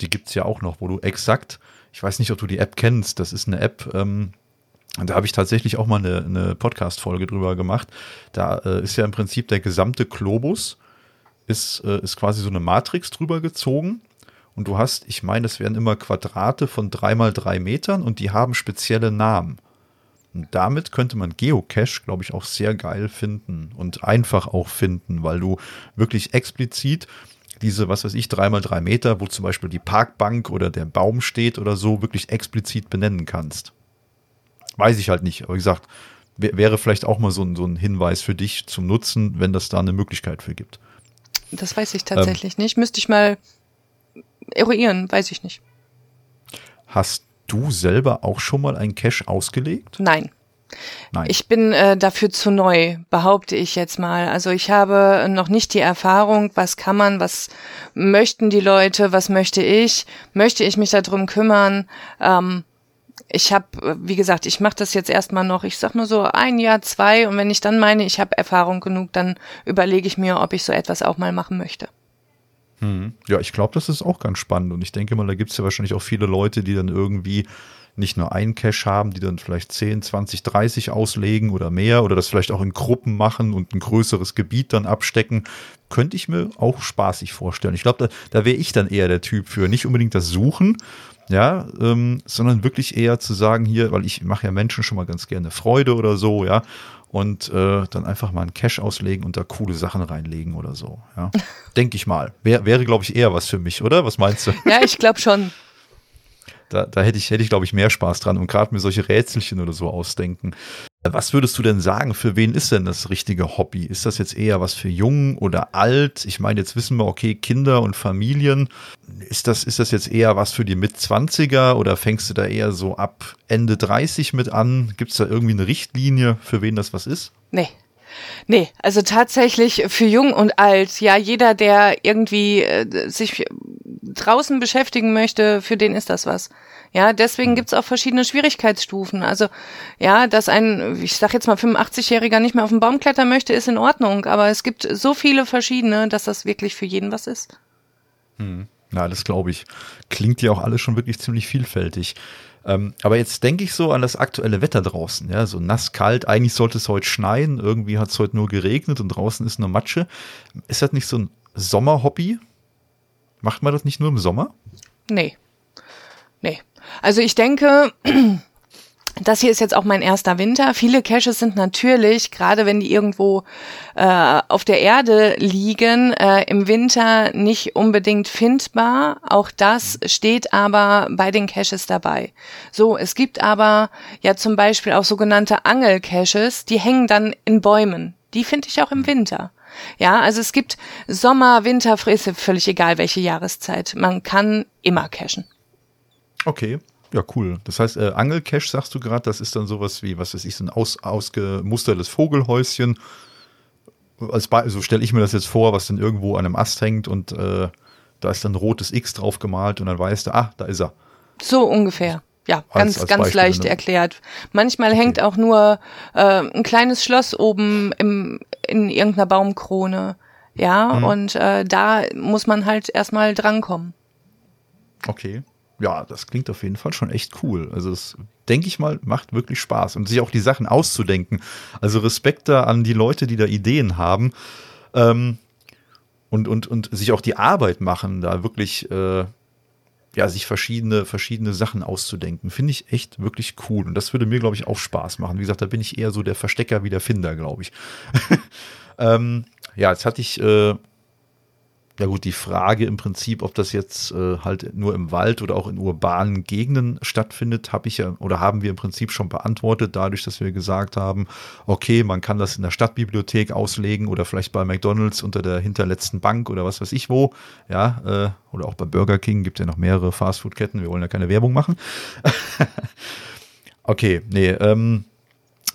Die gibt's ja auch noch, wo du exakt, ich weiß nicht, ob du die App kennst, das ist eine App, ähm, da habe ich tatsächlich auch mal eine, eine Podcast-Folge drüber gemacht. Da äh, ist ja im Prinzip der gesamte Globus, ist, äh, ist quasi so eine Matrix drüber gezogen und du hast, ich meine, es werden immer Quadrate von drei mal drei Metern und die haben spezielle Namen. Und damit könnte man Geocache, glaube ich, auch sehr geil finden und einfach auch finden, weil du wirklich explizit diese, was weiß ich, drei mal drei Meter, wo zum Beispiel die Parkbank oder der Baum steht oder so, wirklich explizit benennen kannst. Weiß ich halt nicht, aber wie gesagt, wäre vielleicht auch mal so ein, so ein Hinweis für dich zum Nutzen, wenn das da eine Möglichkeit für gibt. Das weiß ich tatsächlich ähm, nicht. Müsste ich mal eruieren, weiß ich nicht. Hast du selber auch schon mal einen Cache ausgelegt? Nein. Nein. Ich bin äh, dafür zu neu, behaupte ich jetzt mal. Also ich habe noch nicht die Erfahrung, was kann man, was möchten die Leute, was möchte ich, möchte ich mich darum kümmern. Ähm, ich habe, wie gesagt, ich mache das jetzt erstmal noch, ich sag nur so ein Jahr, zwei und wenn ich dann meine, ich habe Erfahrung genug, dann überlege ich mir, ob ich so etwas auch mal machen möchte. Hm. Ja, ich glaube, das ist auch ganz spannend. Und ich denke mal, da gibt es ja wahrscheinlich auch viele Leute, die dann irgendwie nicht nur einen Cache haben, die dann vielleicht 10, 20, 30 auslegen oder mehr oder das vielleicht auch in Gruppen machen und ein größeres Gebiet dann abstecken, könnte ich mir auch spaßig vorstellen. Ich glaube, da, da wäre ich dann eher der Typ für. Nicht unbedingt das Suchen, ja, ähm, sondern wirklich eher zu sagen hier, weil ich mache ja Menschen schon mal ganz gerne Freude oder so, ja, und äh, dann einfach mal einen Cash auslegen und da coole Sachen reinlegen oder so. Ja. Denke ich mal. Wär, wäre, glaube ich, eher was für mich, oder? Was meinst du? Ja, ich glaube schon. Da, da hätte ich, hätte ich, glaube ich, mehr Spaß dran und gerade mir solche Rätselchen oder so ausdenken. Was würdest du denn sagen, für wen ist denn das richtige Hobby? Ist das jetzt eher was für jung oder alt? Ich meine, jetzt wissen wir, okay, Kinder und Familien. Ist das, ist das jetzt eher was für die Mitzwanziger oder fängst du da eher so ab Ende 30 mit an? Gibt es da irgendwie eine Richtlinie, für wen das was ist? Nee, Nee, also tatsächlich für jung und alt, ja, jeder, der irgendwie äh, sich draußen beschäftigen möchte, für den ist das was. Ja, deswegen mhm. gibt's auch verschiedene Schwierigkeitsstufen. Also ja, dass ein, ich sag jetzt mal, 85-Jähriger nicht mehr auf den Baum klettern möchte, ist in Ordnung. Aber es gibt so viele verschiedene, dass das wirklich für jeden was ist. Hm. Ja, das glaube ich. Klingt ja auch alles schon wirklich ziemlich vielfältig. Ähm, aber jetzt denke ich so an das aktuelle Wetter draußen, ja, so nass, kalt. Eigentlich sollte es heute schneien. Irgendwie hat es heute nur geregnet und draußen ist nur Matsche. Ist das nicht so ein Sommerhobby? Macht man das nicht nur im Sommer? Nee. Nee. Also ich denke, das hier ist jetzt auch mein erster Winter. Viele Caches sind natürlich, gerade wenn die irgendwo äh, auf der Erde liegen, äh, im Winter nicht unbedingt findbar. Auch das steht aber bei den Caches dabei. So, es gibt aber ja zum Beispiel auch sogenannte Angelcaches, die hängen dann in Bäumen. Die finde ich auch im Winter. Ja, also es gibt Sommer, Winter, ist völlig egal welche Jahreszeit. Man kann immer cachen. Okay. Ja, cool. Das heißt, äh, Angelcache, sagst du gerade, das ist dann sowas wie, was weiß ich, so ein aus, ausgemustertes Vogelhäuschen. Als so stelle ich mir das jetzt vor, was dann irgendwo an einem Ast hängt und äh, da ist dann ein rotes X drauf gemalt und dann weißt du, ah, da ist er. So ungefähr. Ja, ganz, als ganz Beispiel, leicht ne? erklärt. Manchmal okay. hängt auch nur äh, ein kleines Schloss oben im, in irgendeiner Baumkrone. Ja, mhm. und äh, da muss man halt erstmal drankommen. Okay ja, das klingt auf jeden Fall schon echt cool. Also das denke ich mal, macht wirklich Spaß und sich auch die Sachen auszudenken. Also Respekt da an die Leute, die da Ideen haben ähm, und, und, und sich auch die Arbeit machen, da wirklich äh, ja, sich verschiedene, verschiedene Sachen auszudenken. Finde ich echt wirklich cool. Und das würde mir, glaube ich, auch Spaß machen. Wie gesagt, da bin ich eher so der Verstecker wie der Finder, glaube ich. ähm, ja, jetzt hatte ich äh, ja gut, die Frage im Prinzip, ob das jetzt äh, halt nur im Wald oder auch in urbanen Gegenden stattfindet, habe ich ja oder haben wir im Prinzip schon beantwortet, dadurch, dass wir gesagt haben, okay, man kann das in der Stadtbibliothek auslegen oder vielleicht bei McDonalds unter der hinterletzten Bank oder was weiß ich wo, ja, äh, oder auch bei Burger King gibt ja noch mehrere Fastfood-Ketten, wir wollen ja keine Werbung machen. okay, nee, ähm,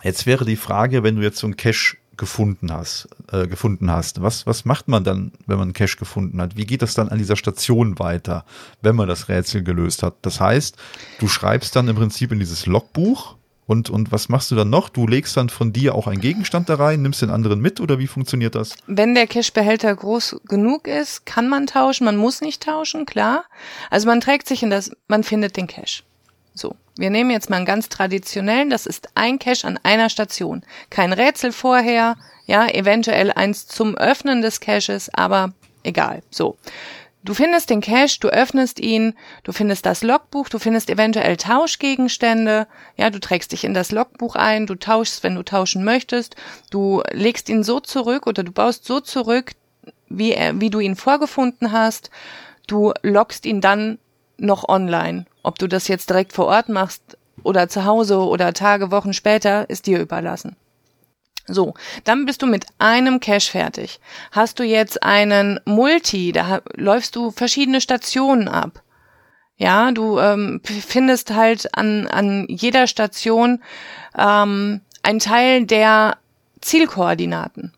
jetzt wäre die Frage, wenn du jetzt so ein Cache gefunden hast, äh, gefunden hast. Was, was macht man dann, wenn man einen Cache gefunden hat? Wie geht das dann an dieser Station weiter, wenn man das Rätsel gelöst hat? Das heißt, du schreibst dann im Prinzip in dieses Logbuch und, und was machst du dann noch? Du legst dann von dir auch einen Gegenstand da rein, nimmst den anderen mit oder wie funktioniert das? Wenn der Cache-Behälter groß genug ist, kann man tauschen, man muss nicht tauschen, klar. Also man trägt sich in das, man findet den Cache. So, wir nehmen jetzt mal einen ganz traditionellen, das ist ein Cache an einer Station. Kein Rätsel vorher, ja, eventuell eins zum Öffnen des Caches, aber egal. So. Du findest den Cache, du öffnest ihn, du findest das Logbuch, du findest eventuell Tauschgegenstände, ja, du trägst dich in das Logbuch ein, du tauschst, wenn du tauschen möchtest, du legst ihn so zurück oder du baust so zurück, wie, er, wie du ihn vorgefunden hast, du loggst ihn dann noch online. Ob du das jetzt direkt vor Ort machst oder zu Hause oder Tage, Wochen später, ist dir überlassen. So, dann bist du mit einem Cache fertig. Hast du jetzt einen Multi, da läufst du verschiedene Stationen ab. Ja, du ähm, findest halt an, an jeder Station ähm, einen Teil der Zielkoordinaten.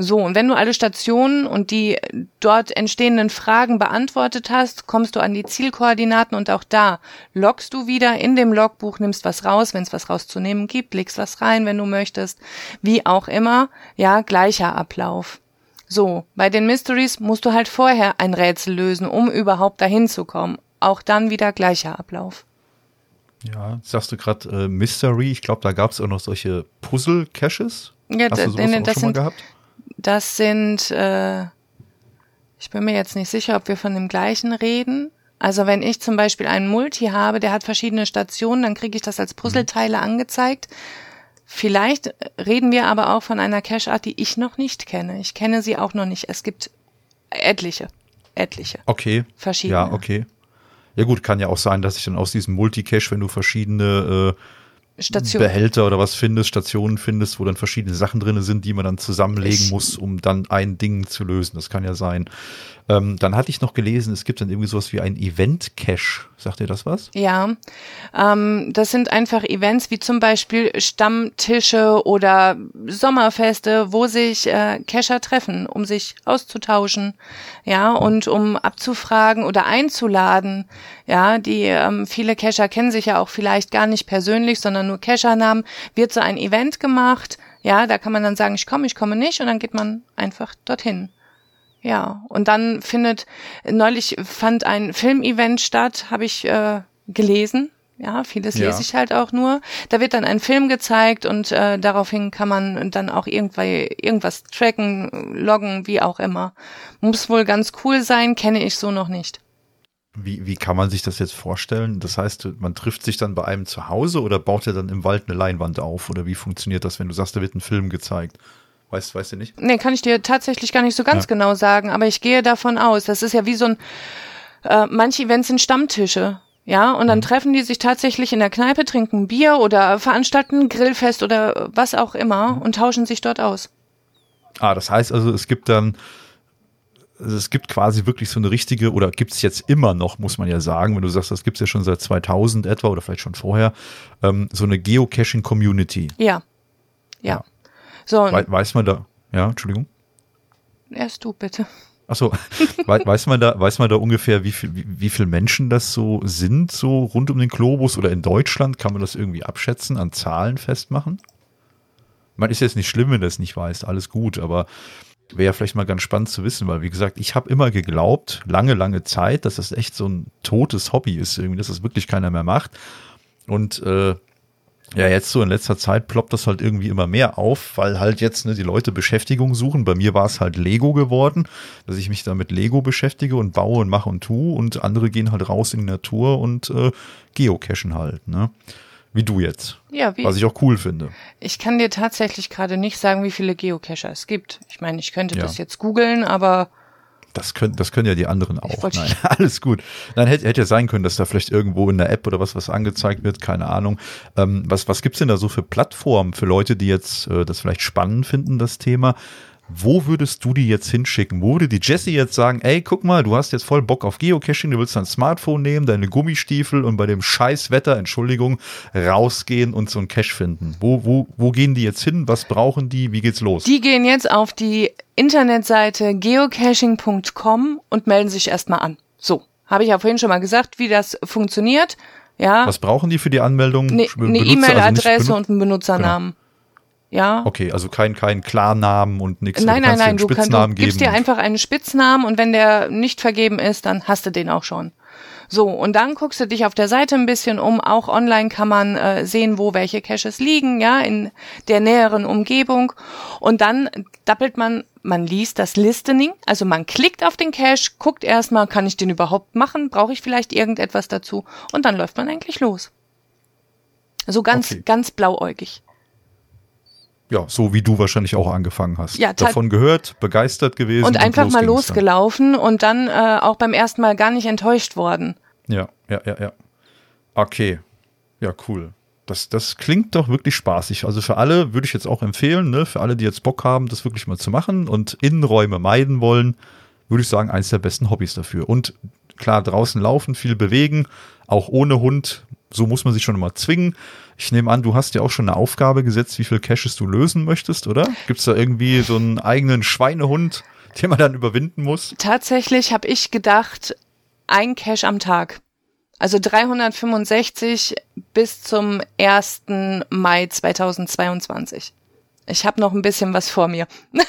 So, und wenn du alle Stationen und die dort entstehenden Fragen beantwortet hast, kommst du an die Zielkoordinaten und auch da loggst du wieder in dem Logbuch, nimmst was raus, wenn es was rauszunehmen gibt, legst was rein, wenn du möchtest, wie auch immer, ja, gleicher Ablauf. So, bei den Mysteries musst du halt vorher ein Rätsel lösen, um überhaupt dahin zu kommen. Auch dann wieder gleicher Ablauf. Ja, sagst du gerade äh, Mystery, ich glaube, da gab es auch noch solche Puzzle-Caches. Ja, Hast du sowas auch das schon mal gehabt? Das sind, äh, ich bin mir jetzt nicht sicher, ob wir von dem gleichen reden. Also wenn ich zum Beispiel einen Multi habe, der hat verschiedene Stationen, dann kriege ich das als Puzzleteile angezeigt. Vielleicht reden wir aber auch von einer Cache-Art, die ich noch nicht kenne. Ich kenne sie auch noch nicht. Es gibt etliche, etliche. Okay. Verschiedene. Ja, okay. Ja gut, kann ja auch sein, dass ich dann aus diesem Multicache, wenn du verschiedene äh, Station. Behälter oder was findest, Stationen findest, wo dann verschiedene Sachen drin sind, die man dann zusammenlegen Ich- muss, um dann ein Ding zu lösen. Das kann ja sein. Ähm, dann hatte ich noch gelesen, es gibt dann irgendwie sowas wie ein Event-Cache. Sagt ihr das was? Ja, ähm, das sind einfach Events wie zum Beispiel Stammtische oder Sommerfeste, wo sich äh, Cacher treffen, um sich auszutauschen, ja, und um abzufragen oder einzuladen. Ja, die ähm, viele Cacher kennen sich ja auch vielleicht gar nicht persönlich, sondern nur Cachernamen. Wird so ein Event gemacht, ja, da kann man dann sagen, ich komme, ich komme nicht, und dann geht man einfach dorthin. Ja, und dann findet, neulich fand ein Filmevent statt, habe ich äh, gelesen. Ja, vieles Ja. lese ich halt auch nur. Da wird dann ein Film gezeigt und äh, daraufhin kann man dann auch irgendwie irgendwas tracken, loggen, wie auch immer. Muss wohl ganz cool sein, kenne ich so noch nicht. Wie, wie kann man sich das jetzt vorstellen? Das heißt, man trifft sich dann bei einem zu Hause oder baut er dann im Wald eine Leinwand auf? Oder wie funktioniert das, wenn du sagst, da wird ein Film gezeigt? Weißt, weißt du nicht? Nee, kann ich dir tatsächlich gar nicht so ganz Ja. genau sagen, aber ich gehe davon aus. Das ist ja wie so ein, äh, manche Events sind Stammtische. Ja, und Mhm. dann treffen die sich tatsächlich in der Kneipe, trinken Bier oder veranstalten ein Grillfest oder was auch immer Mhm. und tauschen sich dort aus. Ah, das heißt also, es gibt dann, also es gibt quasi wirklich so eine richtige, oder gibt es jetzt immer noch, muss man ja sagen, wenn du sagst, das gibt es ja schon seit 2000 etwa oder vielleicht schon vorher, ähm, so eine Geocaching-Community. Ja. Ja. Ja. So, Wei- Weiß man da, ja, Entschuldigung. erst du bitte. Achso, Wei- weiß man da, weiß man da ungefähr, wie viel, wie, wie viele Menschen das so sind, so rund um den Globus oder in Deutschland? Kann man das irgendwie abschätzen, an Zahlen festmachen? Man ist jetzt nicht schlimm, wenn du es nicht weißt, alles gut, aber wäre ja vielleicht mal ganz spannend zu wissen, weil wie gesagt, ich habe immer geglaubt, lange, lange Zeit, dass das echt so ein totes Hobby ist, irgendwie, dass das wirklich keiner mehr macht. Und äh, ja, jetzt so in letzter Zeit ploppt das halt irgendwie immer mehr auf, weil halt jetzt ne, die Leute Beschäftigung suchen. Bei mir war es halt Lego geworden, dass ich mich da mit Lego beschäftige und baue und mache und tue und andere gehen halt raus in die Natur und äh, geocachen halt, ne? Wie du jetzt. Ja, wie? Was ich auch cool finde. Ich kann dir tatsächlich gerade nicht sagen, wie viele Geocacher es gibt. Ich meine, ich könnte Ja. das jetzt googeln, aber Das können, das können ja die anderen auch. Nein, alles gut. Dann hätte, hätte ja sein können, dass da vielleicht irgendwo in der App oder was, was angezeigt wird, keine Ahnung. Ähm, was, was gibt's denn da so für Plattformen für Leute, die jetzt äh, das vielleicht spannend finden, das Thema? Wo würdest du die jetzt hinschicken? Wo würde die Jessie jetzt sagen, ey, guck mal, du hast jetzt voll Bock auf Geocaching, du willst dein Smartphone nehmen, deine Gummistiefel und bei dem scheiß Wetter, Entschuldigung, rausgehen und so ein Cache finden. Wo, wo, wo gehen die jetzt hin? Was brauchen die? Wie geht's los? die gehen jetzt auf die Internetseite geocaching.com und melden sich erstmal an. So, habe ich ja vorhin schon mal gesagt, wie das funktioniert. Ja, was brauchen die für die Anmeldung? ne, eine also nicht E-Mail-Adresse Benut- und einen Benutzernamen. Ja. Okay, also kein, kein Klarnamen und nichts. Nein, nein, kannst nein, du, kann, Spitznamen du gibst dir einfach einen Spitznamen und wenn der nicht vergeben ist, dann hast du den auch schon. So, und dann guckst du dich auf der Seite ein bisschen um. Auch online kann man äh, sehen, wo welche Caches liegen, ja, in der näheren Umgebung. Und dann dappelt man, man liest das Listening, also man klickt auf den Cache, guckt erstmal, kann ich den überhaupt machen, brauche ich vielleicht irgendetwas dazu und dann läuft man eigentlich los. So ganz, Okay. ganz blauäugig. Ja, so wie du wahrscheinlich auch angefangen hast. Ja, Davon gehört, begeistert gewesen. Und einfach los mal ging's dann. losgelaufen und dann äh, auch beim ersten Mal gar nicht enttäuscht worden. Ja, ja, ja, ja. Okay. Ja, cool. Das, das klingt doch wirklich spaßig. Also für alle würde ich jetzt auch empfehlen, ne, für alle, die jetzt Bock haben, das wirklich mal zu machen und Innenräume meiden wollen, würde ich sagen, eins der besten Hobbys dafür. Und klar, draußen laufen, viel bewegen, auch ohne Hund, so muss man sich schon immer zwingen. Ich nehme an, du hast ja auch schon eine Aufgabe gesetzt, wie viel Caches du lösen möchtest, oder? Gibt es da irgendwie so einen eigenen Schweinehund, den man dann überwinden muss? Tatsächlich habe ich gedacht, ein Cache am Tag. Also 365 bis zum 1. Mai 2022. Ich habe noch ein bisschen was vor mir.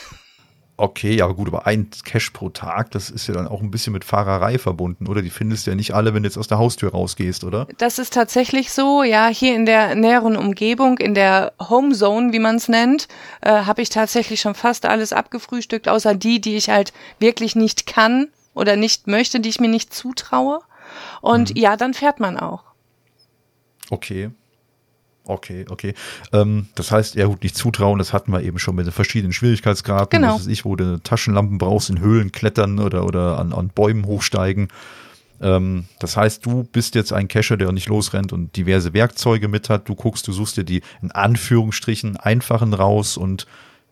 Okay, ja, aber gut, aber ein Cash pro Tag, das ist ja dann auch ein bisschen mit Fahrerei verbunden, oder? Die findest du ja nicht alle, wenn du jetzt aus der Haustür rausgehst, oder? Das ist tatsächlich so. Ja, hier in der näheren Umgebung, in der Home Zone, wie man es nennt, äh, habe ich tatsächlich schon fast alles abgefrühstückt, außer die, die ich halt wirklich nicht kann oder nicht möchte, die ich mir nicht zutraue. Und ja, dann fährt man auch. Okay. Okay, okay. Ähm, das heißt, ja gut, nicht zutrauen, das hatten wir eben schon mit den verschiedenen Schwierigkeitsgraden. Genau. Das ist ich, wo du Taschenlampen brauchst, in Höhlen klettern oder, oder an, an Bäumen hochsteigen. Ähm, das heißt, du bist jetzt ein Cacher, der nicht losrennt und diverse Werkzeuge mit hat. Du guckst, du suchst dir die in Anführungsstrichen einfachen raus und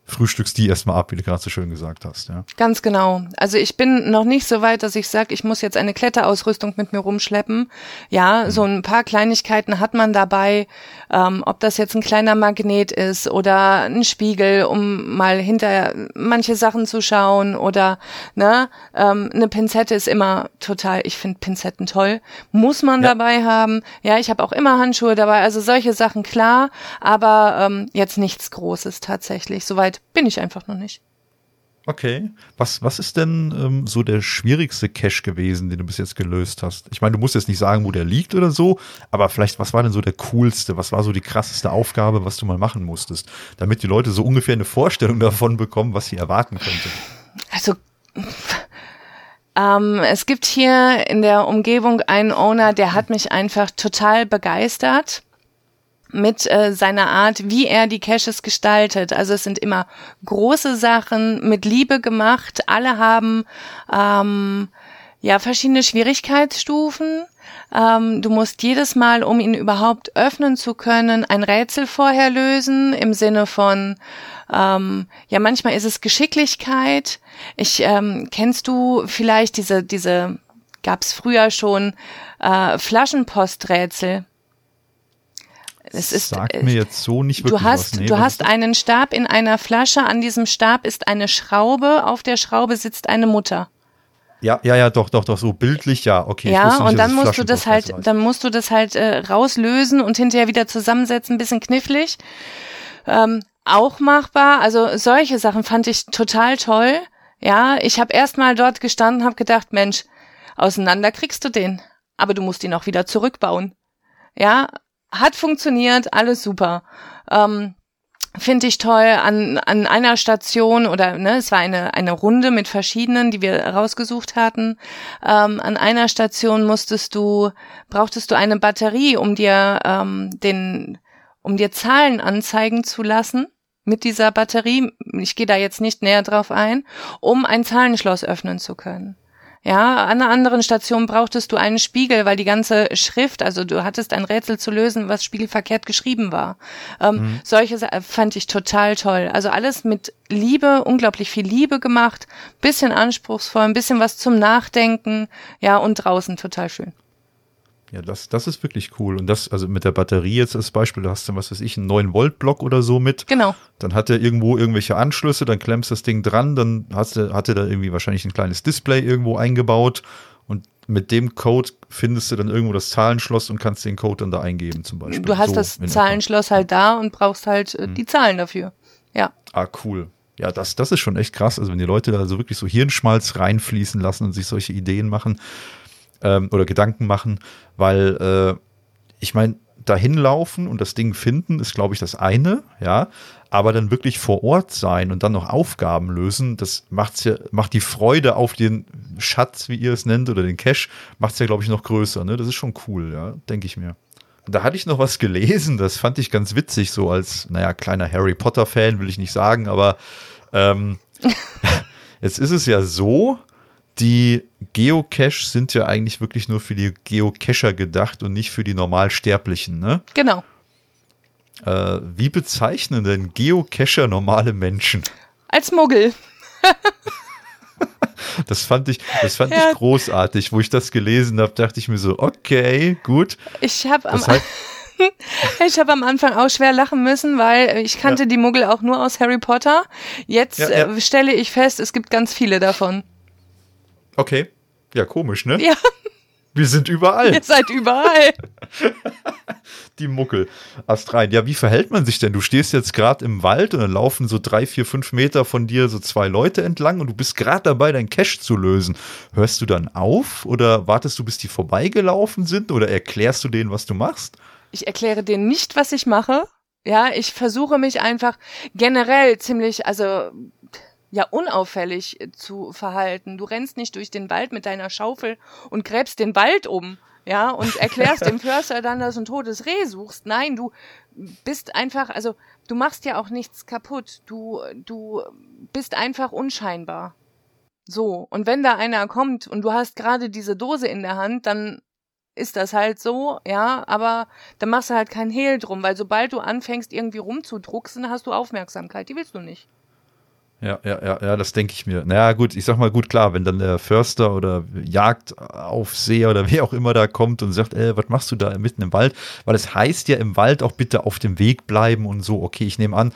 frühstückst die erstmal ab, wie du gerade so schön gesagt hast. Ja. Ganz genau. Also ich bin noch nicht so weit, dass ich sage, ich muss jetzt eine Kletterausrüstung mit mir rumschleppen. Ja, mhm. so ein paar Kleinigkeiten hat man dabei, ähm, ob das jetzt ein kleiner Magnet ist oder ein Spiegel, um mal hinter manche Sachen zu schauen oder ne, ähm, eine Pinzette ist immer total, ich finde Pinzetten toll, muss man ja. dabei haben. Ja, ich habe auch immer Handschuhe dabei, also solche Sachen klar, aber ähm, jetzt nichts Großes tatsächlich. Soweit bin ich einfach noch nicht. Okay. Was, was ist denn ähm, so der schwierigste Cache gewesen, den du bis jetzt gelöst hast? Ich meine, du musst jetzt nicht sagen, wo der liegt oder so, aber vielleicht, was war denn so der coolste? Was war so die krasseste Aufgabe, was du mal machen musstest? Damit die Leute so ungefähr eine Vorstellung davon bekommen, was sie erwarten könnte. Also, ähm, es gibt hier in der Umgebung einen Owner, der hat mich einfach total begeistert mit äh, seiner Art, wie er die Caches gestaltet. Also es sind immer große Sachen mit Liebe gemacht. Alle haben ähm, ja verschiedene Schwierigkeitsstufen. Ähm, du musst jedes Mal, um ihn überhaupt öffnen zu können, ein Rätsel vorher lösen im Sinne von ähm, ja manchmal ist es Geschicklichkeit. Ich ähm, kennst du vielleicht diese diese gab es früher schon äh, Flaschenposträtsel es ist, Sagt äh, mir jetzt so nicht wirklich du hast, was. Nee, du hast einen Stab in einer Flasche. An diesem Stab ist eine Schraube. Auf der Schraube sitzt eine Mutter. Ja, ja, ja, doch, doch, doch, so bildlich, ja, okay. Ja, nicht, und dann musst du das halt, dann musst du das halt äh, rauslösen und hinterher wieder zusammensetzen, ein bisschen knifflig. Ähm, auch machbar, also solche Sachen fand ich total toll. Ja, ich habe erst mal dort gestanden, habe gedacht, Mensch, auseinander kriegst du den, aber du musst ihn auch wieder zurückbauen. Ja, hat funktioniert, alles super. Ähm, Finde ich toll an, an einer Station oder ne, es war eine, eine Runde mit verschiedenen, die wir rausgesucht hatten. Ähm, an einer Station musstest du, brauchtest du eine Batterie, um dir ähm, den, um dir Zahlen anzeigen zu lassen mit dieser Batterie. Ich gehe da jetzt nicht näher drauf ein, um ein Zahlenschloss öffnen zu können. Ja, an einer anderen Station brauchtest du einen Spiegel, weil die ganze Schrift, also du hattest ein Rätsel zu lösen, was spiegelverkehrt geschrieben war. Ähm, mhm. Solche fand ich total toll. Also alles mit Liebe, unglaublich viel Liebe gemacht, bisschen anspruchsvoll, ein bisschen was zum Nachdenken, ja, und draußen total schön. Ja, das, das ist wirklich cool. Und das, also mit der Batterie jetzt als Beispiel, du hast dann, was weiß ich, einen 9-Volt-Block oder so mit. Genau. Dann hat er irgendwo irgendwelche Anschlüsse, dann klemmst das Ding dran, dann hast du, hat er da irgendwie wahrscheinlich ein kleines Display irgendwo eingebaut und mit dem Code findest du dann irgendwo das Zahlenschloss und kannst den Code dann da eingeben zum Beispiel. Du hast so das Zahlenschloss halt da und brauchst halt äh, die mhm. Zahlen dafür. Ja. Ah, cool. Ja, das, das ist schon echt krass. Also wenn die Leute da so wirklich so Hirnschmalz reinfließen lassen und sich solche Ideen machen, ähm, oder Gedanken machen, weil äh, ich meine, dahin laufen und das Ding finden ist, glaube ich, das eine, ja. Aber dann wirklich vor Ort sein und dann noch Aufgaben lösen, das macht's ja, macht die Freude auf den Schatz, wie ihr es nennt, oder den Cash, macht's ja, glaube ich, noch größer. Ne? Das ist schon cool, ja, denke ich mir. Da hatte ich noch was gelesen, das fand ich ganz witzig, so als, naja, kleiner Harry Potter-Fan, will ich nicht sagen, aber ähm, jetzt ist es ja so, die Geocache sind ja eigentlich wirklich nur für die Geocacher gedacht und nicht für die Normalsterblichen, ne? Genau. Äh, wie bezeichnen denn Geocacher normale Menschen? Als Muggel. das fand ich, das fand ja. ich großartig. Wo ich das gelesen habe, dachte ich mir so, okay, gut. Ich habe am, heißt, ich habe am Anfang auch schwer lachen müssen, weil ich kannte ja. die Muggel auch nur aus Harry Potter. Jetzt ja, äh, stelle ich fest, es gibt ganz viele davon. Okay. Ja, komisch, ne? Ja. Wir sind überall. Ihr seid überall. Die Muckel. Astrein. Ja, wie verhält man sich denn? Du stehst jetzt gerade im Wald und dann laufen so drei, vier, fünf Meter von dir so zwei Leute entlang und du bist gerade dabei, dein Cash zu lösen. Hörst du dann auf oder wartest du, bis die vorbeigelaufen sind oder erklärst du denen, was du machst? Ich erkläre denen nicht, was ich mache. Ja, ich versuche mich einfach generell ziemlich, also ja unauffällig äh, zu verhalten. Du rennst nicht durch den Wald mit deiner Schaufel und gräbst den Wald um, ja, und erklärst dem Förster dann, dass du ein totes Reh suchst. Nein, du bist einfach, also du machst ja auch nichts kaputt. Du, du bist einfach unscheinbar. So, und wenn da einer kommt und du hast gerade diese Dose in der Hand, dann ist das halt so, ja, aber dann machst du halt kein Hehl drum, weil sobald du anfängst, irgendwie rumzudrucksen, hast du Aufmerksamkeit, die willst du nicht. Ja, ja, ja, ja, das denke ich mir. Naja, gut, ich sag mal, gut, klar, wenn dann der Förster oder Jagdaufseher oder wer auch immer da kommt und sagt, ey, was machst du da mitten im Wald? Weil es heißt ja im Wald auch bitte auf dem Weg bleiben und so. Okay, ich nehme an,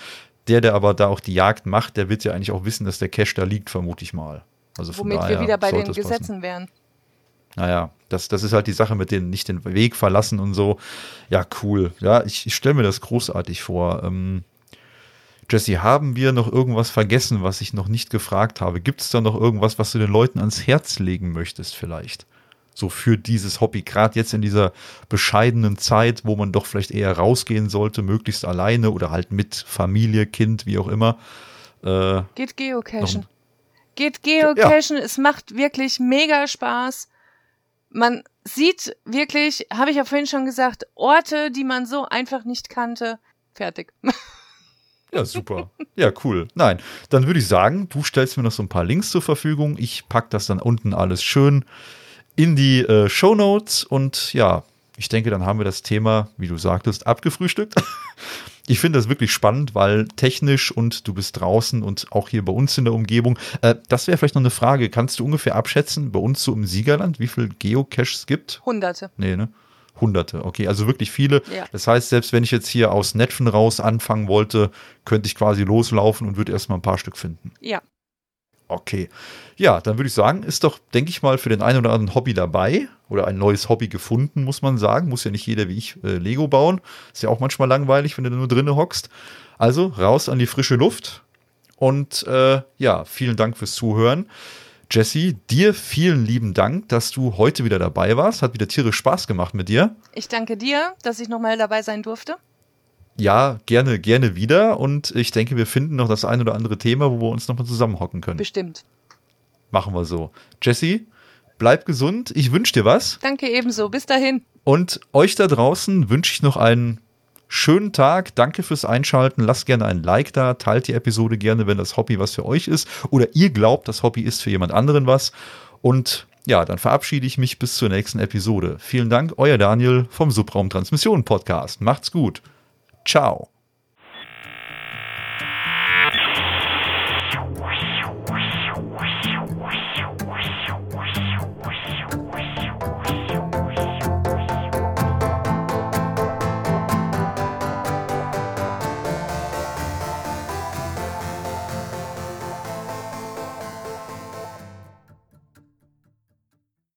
der, der aber da auch die Jagd macht, der wird ja eigentlich auch wissen, dass der Cash da liegt, vermute ich mal. Also Womit wir wieder bei den Gesetzen wären. Naja, das, das ist halt die Sache mit denen nicht den Weg verlassen und so. Ja, cool. Ja, ich, ich stelle mir das großartig vor. Ähm, Jesse, haben wir noch irgendwas vergessen, was ich noch nicht gefragt habe? Gibt es da noch irgendwas, was du den Leuten ans Herz legen möchtest vielleicht? So für dieses Hobby, gerade jetzt in dieser bescheidenen Zeit, wo man doch vielleicht eher rausgehen sollte, möglichst alleine oder halt mit Familie, Kind, wie auch immer. Äh, Geht geocachen. Geht geocachen, ja. es macht wirklich mega Spaß. Man sieht wirklich, habe ich ja vorhin schon gesagt, Orte, die man so einfach nicht kannte. Fertig. Ja, super. Ja, cool. Nein, dann würde ich sagen, du stellst mir noch so ein paar Links zur Verfügung. Ich packe das dann unten alles schön in die äh, Show Notes und ja, ich denke, dann haben wir das Thema, wie du sagtest, abgefrühstückt. Ich finde das wirklich spannend, weil technisch und du bist draußen und auch hier bei uns in der Umgebung. Äh, das wäre vielleicht noch eine Frage. Kannst du ungefähr abschätzen, bei uns so im Siegerland, wie viel Geocaches es gibt? Hunderte. Nee, ne? Hunderte, okay, also wirklich viele. Ja. Das heißt, selbst wenn ich jetzt hier aus Netfen raus anfangen wollte, könnte ich quasi loslaufen und würde erstmal ein paar Stück finden. Ja. Okay. Ja, dann würde ich sagen, ist doch, denke ich mal, für den einen oder anderen Hobby dabei oder ein neues Hobby gefunden, muss man sagen. Muss ja nicht jeder wie ich äh, Lego bauen. Ist ja auch manchmal langweilig, wenn du da nur drinnen hockst. Also raus an die frische Luft. Und äh, ja, vielen Dank fürs Zuhören. Jesse, dir vielen lieben Dank, dass du heute wieder dabei warst. Hat wieder tierisch Spaß gemacht mit dir. Ich danke dir, dass ich nochmal dabei sein durfte. Ja, gerne, gerne wieder. Und ich denke, wir finden noch das ein oder andere Thema, wo wir uns nochmal zusammenhocken können. Bestimmt. Machen wir so. Jesse, bleib gesund. Ich wünsche dir was. Danke ebenso. Bis dahin. Und euch da draußen wünsche ich noch einen schönen Tag. Danke fürs Einschalten. Lasst gerne ein Like da. Teilt die Episode gerne, wenn das Hobby was für euch ist. Oder ihr glaubt, das Hobby ist für jemand anderen was. Und ja, dann verabschiede ich mich bis zur nächsten Episode. Vielen Dank, euer Daniel vom Subraum Transmission Podcast. Macht's gut. Ciao.